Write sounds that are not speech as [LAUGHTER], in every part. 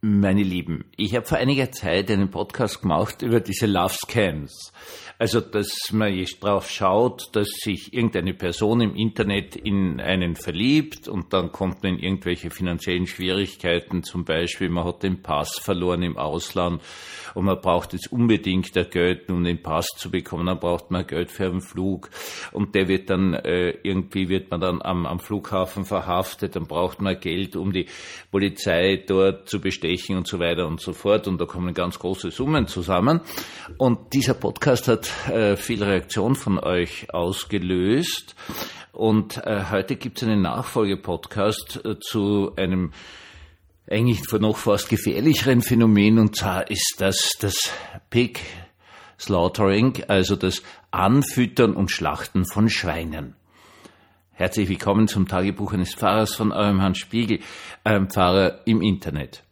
Meine Lieben, ich habe vor einiger Zeit einen Podcast gemacht über diese Love Scams. Also, dass man jetzt drauf schaut, dass sich irgendeine Person im Internet in einen verliebt und dann kommt man in irgendwelche finanziellen Schwierigkeiten, zum Beispiel man hat den Pass verloren im Ausland und man braucht jetzt unbedingt der Geld, um den Pass zu bekommen, dann braucht man Geld für einen Flug und der wird dann, äh, irgendwie wird man dann am, am Flughafen verhaftet, dann braucht man Geld, um die Polizei dort zu bestechen und so weiter und so fort und da kommen ganz große Summen zusammen und dieser Podcast hat äh, viel Reaktion von euch ausgelöst. Und äh, heute gibt es einen Nachfolgepodcast äh, zu einem eigentlich noch fast gefährlicheren Phänomen, und zwar ist das das Pig Slaughtering, also das Anfüttern und Schlachten von Schweinen. Herzlich willkommen zum Tagebuch eines Pfarrers von eurem Herrn Spiegel, einem Pfarrer im Internet.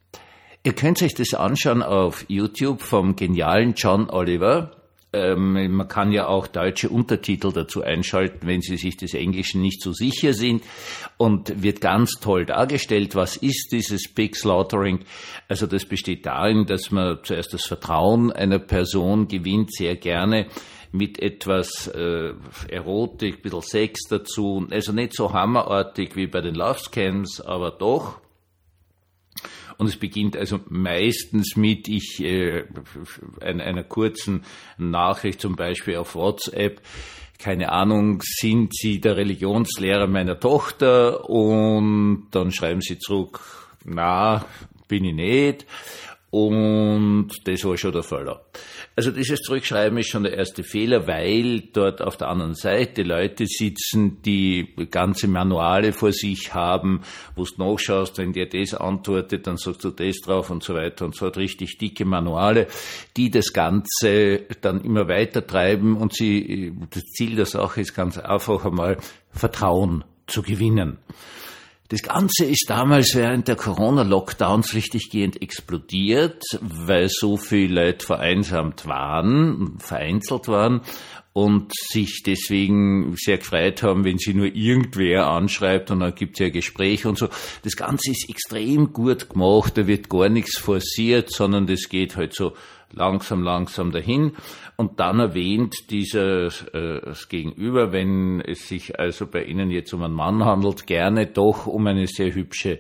Ihr könnt euch das anschauen auf YouTube vom genialen John Oliver. Ähm, man kann ja auch deutsche Untertitel dazu einschalten, wenn Sie sich des Englischen nicht so sicher sind und wird ganz toll dargestellt. Was ist dieses Big Slaughtering? Also das besteht darin, dass man zuerst das Vertrauen einer Person gewinnt, sehr gerne mit etwas äh, Erotik, ein bisschen Sex dazu. Also nicht so hammerartig wie bei den Love Scams, aber doch. Und es beginnt also meistens mit ich äh, einer, kurzen Nachricht, zum Beispiel auf WhatsApp. Keine Ahnung, sind Sie der Religionslehrer meiner Tochter? Und dann schreiben Sie zurück, na, bin ich nicht. Und das war schon der Fall. Also dieses Zurückschreiben ist schon der erste Fehler, weil dort auf der anderen Seite Leute sitzen, die ganze Manuale vor sich haben, wo du nachschaust, wenn dir das antwortet, dann sagst du das drauf und so weiter und so hat richtig dicke Manuale, die das Ganze dann immer weiter treiben und sie, das Ziel der Sache ist ganz einfach einmal Vertrauen zu gewinnen. Das Ganze ist damals während der Corona-Lockdowns richtiggehend explodiert, weil so viele Leute vereinsamt waren, vereinzelt waren und sich deswegen sehr gefreut haben, wenn sie nur irgendwer anschreibt und dann gibt es ja Gespräche und so. Das Ganze ist extrem gut gemacht, da wird gar nichts forciert, sondern das geht halt so langsam, langsam dahin. Und dann erwähnt dieser äh, das Gegenüber, wenn es sich also bei Ihnen jetzt um einen Mann handelt, gerne doch um eine sehr hübsche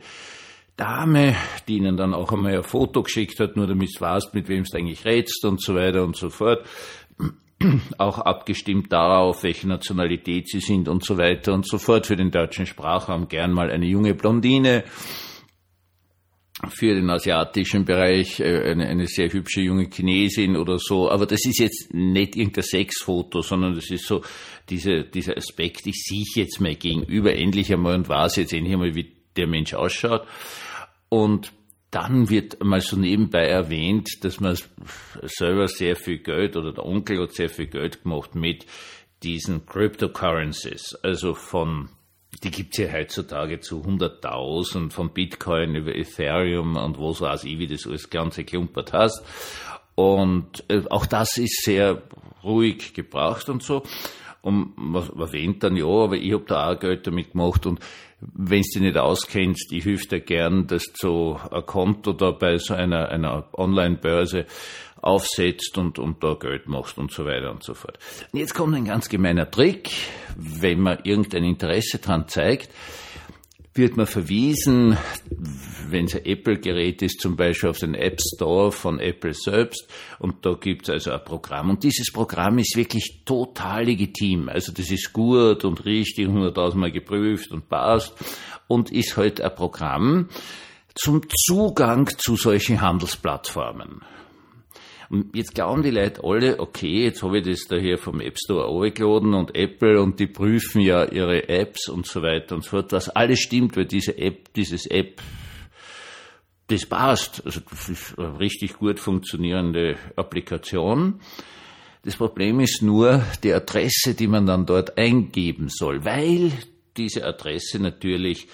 Dame, die Ihnen dann auch einmal ein Foto geschickt hat, nur damit du weißt, mit wem du eigentlich redst und so weiter und so fort. [CLEARS THROAT] Auch abgestimmt darauf, welche Nationalität Sie sind und so weiter und so fort. Für den deutschen Sprachraum gern mal eine junge Blondine für den asiatischen Bereich äh, eine, eine sehr hübsche junge Chinesin oder so. Aber das ist jetzt nicht irgendein Sexfoto, sondern das ist so diese, dieser Aspekt, ich sehe jetzt mal gegenüber endlich einmal und weiß jetzt endlich einmal, wie der Mensch ausschaut. Und dann wird mal so nebenbei erwähnt, dass man selber sehr viel Geld oder der Onkel hat sehr viel Geld gemacht mit diesen Cryptocurrencies, also von die gibt's ja heutzutage zu 100.000 von Bitcoin über Ethereum und was weiß ich, wie das alles ganze klumpert hast. Und äh, auch das ist sehr ruhig gebracht und so. Und man erwähnt dann, ja, aber ich hab da auch Geld damit gemacht und wenn du dich nicht auskennst, ich hilf dir gern, dass du ein Konto da bei so einer, einer Online-Börse aufsetzt und, und da Geld machst und so weiter und so fort. Und jetzt kommt ein ganz gemeiner Trick, wenn man irgendein Interesse dran zeigt, wird man verwiesen, wenn es ein Apple-Gerät ist, zum Beispiel auf den App Store von Apple selbst. Und da gibt es also ein Programm. Und dieses Programm ist wirklich total legitim. Also das ist gut und richtig, hunderttausendmal geprüft und passt. Und ist halt ein Programm zum Zugang zu solchen Handelsplattformen. Und jetzt glauben die Leute alle, okay, jetzt habe ich das da hier vom App Store hochgeladen und Apple und die prüfen ja ihre Apps und so weiter und so fort, was alles stimmt, weil diese App, dieses App, das passt. Also das ist eine richtig gut funktionierende Applikation. Das Problem ist nur die Adresse, die man dann dort eingeben soll, weil diese Adresse natürlich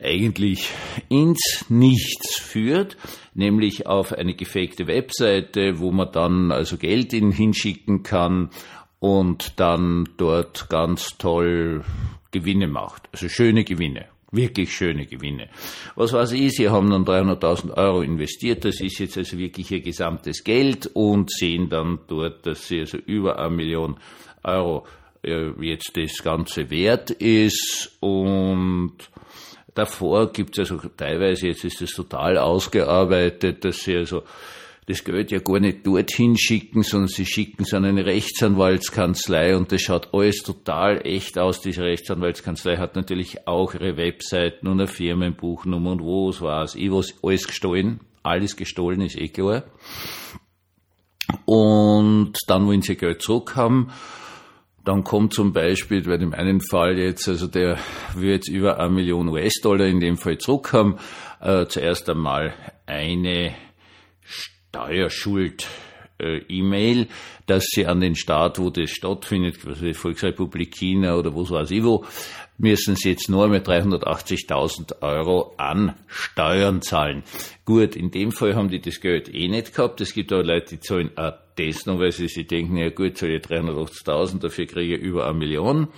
eigentlich ins Nichts führt, nämlich auf eine gefakte Webseite, wo man dann also Geld in hinschicken kann und dann dort ganz toll Gewinne macht. Also schöne Gewinne. Wirklich schöne Gewinne. Was weiß ich, Sie haben dann 300.000 Euro investiert, das ist jetzt also wirklich Ihr gesamtes Geld und sehen dann dort, dass Sie also über eine Million Euro äh, jetzt das Ganze wert ist und davor gibt es also teilweise, jetzt ist es total ausgearbeitet, dass Sie also das Geld ja gar nicht dorthin schicken, sondern sie schicken es an eine Rechtsanwaltskanzlei und das schaut alles total echt aus. Diese Rechtsanwaltskanzlei hat natürlich auch ihre Webseiten und eine Firmenbuchnummer und wo es war. Ich was alles gestohlen, alles gestohlen ist eh klar. Und dann wollen sie Geld zurückhaben. Dann kommt zum Beispiel bei dem einen Fall jetzt, also der jetzt über eine Million US-Dollar in dem Fall zurückhaben. Äh, zuerst einmal eine Steuerschuld äh, E-Mail, dass sie an den Staat, wo das stattfindet, was die Volksrepublik China oder wo weiß ich wo, müssen sie jetzt nur einmal 380.000 Euro an Steuern zahlen. Gut, in dem Fall haben die das Geld eh nicht gehabt. Es gibt aber Leute, die zahlen auch das noch, weil sie sich denken, ja gut, zahle ich 380.000, dafür kriege ich über eine Million.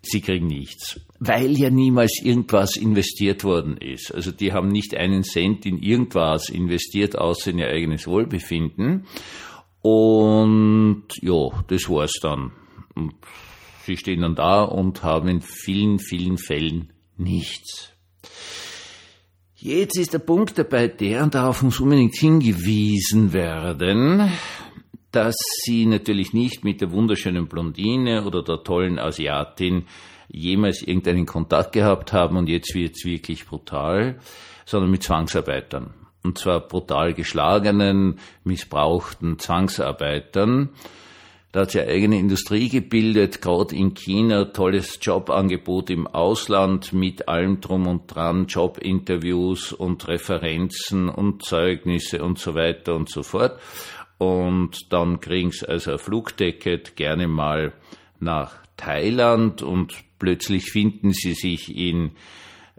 Sie kriegen nichts, weil ja niemals irgendwas investiert worden ist. Also die haben nicht einen Cent in irgendwas investiert, außer in ihr eigenes Wohlbefinden. Und ja, das war's dann. Und sie stehen dann da und haben in vielen, vielen Fällen nichts. Jetzt ist der Punkt dabei der, und darauf muss unbedingt hingewiesen werden, dass sie natürlich nicht mit der wunderschönen Blondine oder der tollen Asiatin jemals irgendeinen Kontakt gehabt haben und jetzt wird's wirklich brutal, sondern mit Zwangsarbeitern. Und zwar brutal geschlagenen, missbrauchten Zwangsarbeitern. Da hat sie eigene Industrie gebildet, gerade in China, tolles Jobangebot im Ausland mit allem drum und dran, Jobinterviews und Referenzen und Zeugnisse und so weiter und so fort. Und dann kriegen sie also ein Flugticket gerne mal nach Thailand und plötzlich finden sie sich in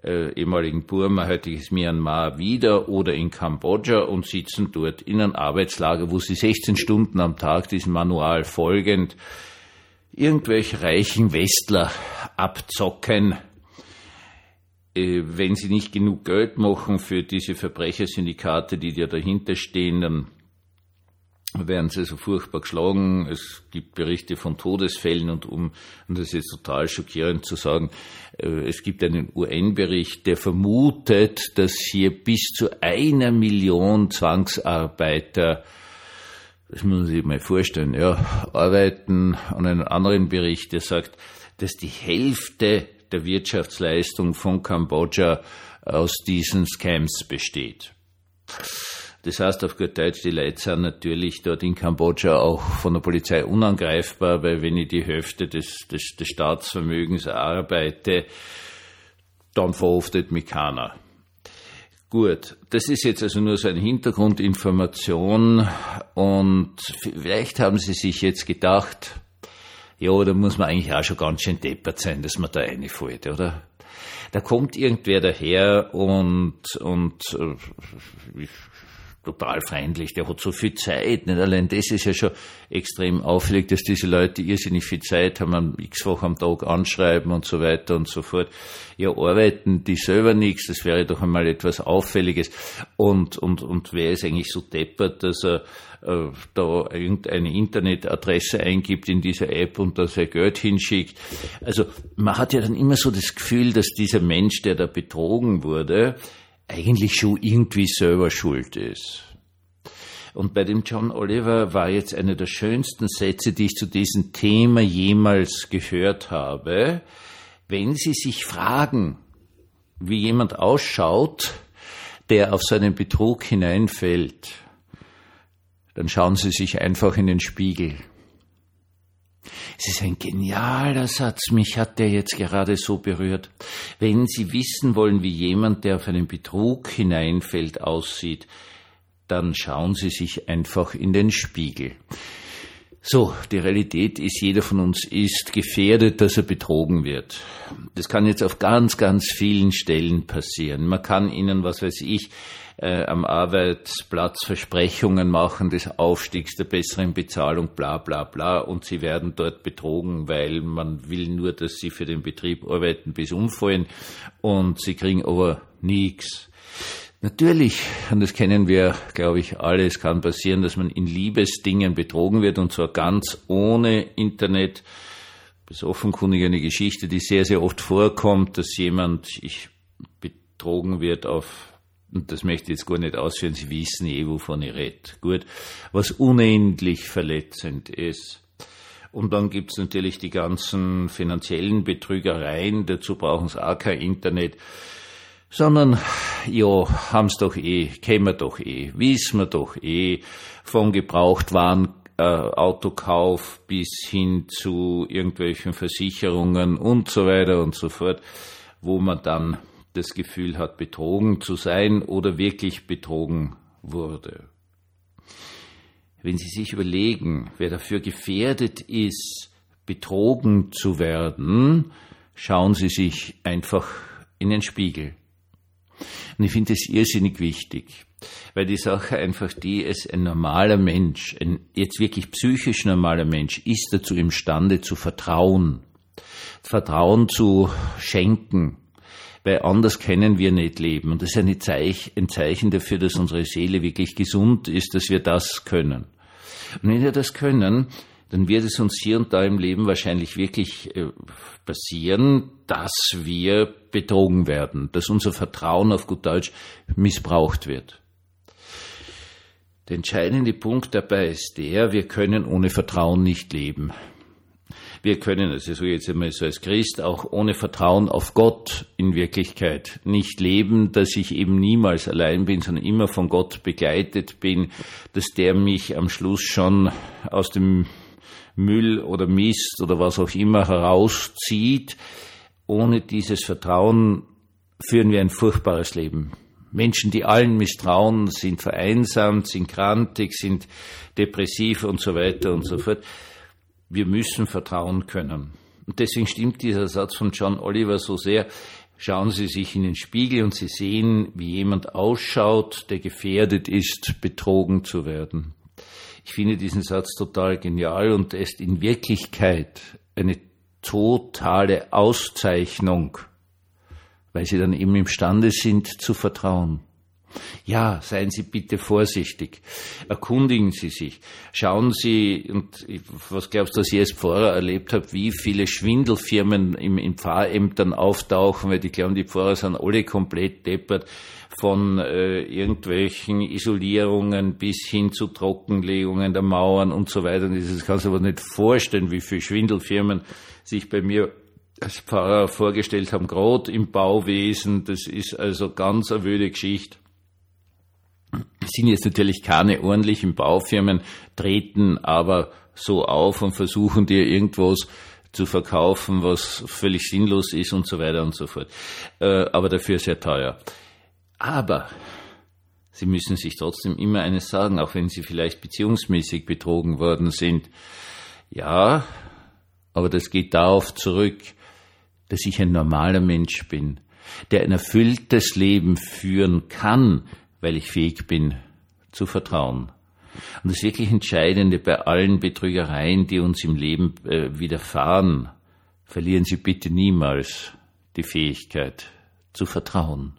äh, ehemaligen Burma, heutiges Myanmar wieder oder in Kambodscha und sitzen dort in einem Arbeitslager, wo sie 16 Stunden am Tag diesem Manual folgend irgendwelche reichen Westler abzocken. Äh, wenn sie nicht genug Geld machen für diese Verbrechersyndikate, die da dahinter stehen, dann werden sie so furchtbar geschlagen. Es gibt Berichte von Todesfällen und um, und das ist jetzt total schockierend zu sagen, äh, es gibt einen UN-Bericht, der vermutet, dass hier bis zu einer Million Zwangsarbeiter das muss man sich mal vorstellen, ja, arbeiten an einem anderen Bericht, der sagt, dass die Hälfte der Wirtschaftsleistung von Kambodscha aus diesen Scams besteht. Das heißt auf gut Deutsch, die Leute sind natürlich dort in Kambodscha auch von der Polizei unangreifbar, weil wenn ich die Hälfte des, des, des Staatsvermögens arbeite, dann verhaftet mich keiner. Gut, das ist jetzt also nur so eine Hintergrundinformation und vielleicht haben Sie sich jetzt gedacht, ja, da muss man eigentlich auch schon ganz schön deppert sein, dass man da reinfällt, oder? Da kommt irgendwer daher und, und äh, total feindlich, der hat so viel Zeit. Nicht allein das ist ja schon extrem auffällig, dass diese Leute irrsinnig viel Zeit haben, x-fach am Tag anschreiben und so weiter und so fort. Ja, arbeiten die selber nichts, das wäre doch einmal etwas Auffälliges. Und, und, und wer ist eigentlich so deppert, dass er äh, da irgendeine Internetadresse eingibt in dieser App und da sein Geld hinschickt. Also man hat ja dann immer so das Gefühl, dass dieser Mensch, der da betrogen wurde, eigentlich schon irgendwie selber schuld ist. Und bei dem John Oliver war jetzt einer der schönsten Sätze, die ich zu diesem Thema jemals gehört habe. Wenn Sie sich fragen, wie jemand ausschaut, der auf seinen Betrug hineinfällt, dann schauen Sie sich einfach in den Spiegel. Es ist ein genialer Satz, mich hat der jetzt gerade so berührt. Wenn Sie wissen wollen, wie jemand, der auf einen Betrug hineinfällt, aussieht, dann schauen Sie sich einfach in den Spiegel. So, die Realität ist, jeder von uns ist gefährdet, dass er betrogen wird. Das kann jetzt auf ganz, ganz vielen Stellen passieren. Man kann Ihnen, was weiß ich, äh, am Arbeitsplatz Versprechungen machen des Aufstiegs, der besseren Bezahlung, bla bla bla, und sie werden dort betrogen, weil man will nur, dass sie für den Betrieb arbeiten bis umfallen und sie kriegen aber nichts. Natürlich, und das kennen wir, glaube ich, alle, es kann passieren, dass man in Liebesdingen betrogen wird und zwar ganz ohne Internet. Das ist offenkundig eine Geschichte, die sehr, sehr oft vorkommt, dass jemand ich, betrogen wird auf, und das möchte ich jetzt gar nicht ausführen, Sie wissen eh, wovon ich rede. Gut, was unendlich verletzend ist. Und dann gibt's natürlich die ganzen finanziellen Betrügereien, dazu brauchen sie auch kein Internet, sondern ja, haben's doch eh, kennen wir doch eh, wissen wir doch eh, von Gebrauchtwaren äh, Autokauf bis hin zu irgendwelchen Versicherungen und so weiter und so fort, wo man dann das Gefühl hat, betrogen zu sein oder wirklich betrogen wurde. Wenn Sie sich überlegen, wer dafür gefährdet ist, betrogen zu werden, schauen Sie sich einfach in den Spiegel. Und ich finde es irrsinnig wichtig, weil die Sache einfach die ist, ein normaler Mensch, ein jetzt wirklich psychisch normaler Mensch, ist dazu imstande zu vertrauen, Vertrauen zu schenken, weil anders können wir nicht leben. Und das ist ein Zeichen dafür, dass unsere Seele wirklich gesund ist, dass wir das können. Und wenn wir das können, dann wird es uns hier und da im Leben wahrscheinlich wirklich äh, passieren, dass wir betrogen werden, dass unser Vertrauen auf gut Deutsch missbraucht wird. Der entscheidende Punkt dabei ist der, wir können ohne Vertrauen nicht leben. Wir können, also so jetzt einmal so als Christ, auch ohne Vertrauen auf Gott in Wirklichkeit nicht leben, dass ich eben niemals allein bin, sondern immer von Gott begleitet bin, dass der mich am Schluss schon aus dem Müll oder Mist oder was auch immer herauszieht. Ohne dieses Vertrauen führen wir ein furchtbares Leben. Menschen, die allen misstrauen, sind vereinsamt, sind krantig, sind depressiv und so weiter und so fort. Wir müssen vertrauen können. Und deswegen stimmt dieser Satz von John Oliver so sehr. Schauen Sie sich in den Spiegel und Sie sehen, wie jemand ausschaut, der gefährdet ist, betrogen zu werden. Ich finde diesen Satz total genial und er ist in Wirklichkeit eine totale Auszeichnung weil sie dann eben imstande sind zu vertrauen. Ja, seien Sie bitte vorsichtig. Erkundigen Sie sich. Schauen Sie, und was glaubst du, dass ich als Pfarrer erlebt habe, wie viele Schwindelfirmen im, in Pfarrämtern auftauchen, weil die glauben, die Pfarrer sind alle komplett deppert, von äh, irgendwelchen Isolierungen bis hin zu Trockenlegungen der Mauern und so weiter. Das kannst du aber nicht vorstellen, wie viele Schwindelfirmen sich bei mir als Pfarrer vorgestellt haben, gerade im Bauwesen. Das ist also ganz eine wöde Geschichte. Sind jetzt natürlich keine ordentlichen Baufirmen, treten aber so auf und versuchen dir irgendwas zu verkaufen, was völlig sinnlos ist und so weiter und so fort. Äh, aber dafür sehr teuer. Aber Sie müssen sich trotzdem immer eines sagen, auch wenn Sie vielleicht beziehungsmäßig betrogen worden sind. Ja, aber das geht darauf zurück, dass ich ein normaler Mensch bin, der ein erfülltes Leben führen kann, weil ich fähig bin zu vertrauen. Und das wirklich Entscheidende bei allen Betrügereien, die uns im Leben äh, widerfahren, verlieren Sie bitte niemals die Fähigkeit zu vertrauen.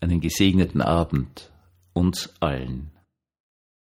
Einen gesegneten Abend uns allen.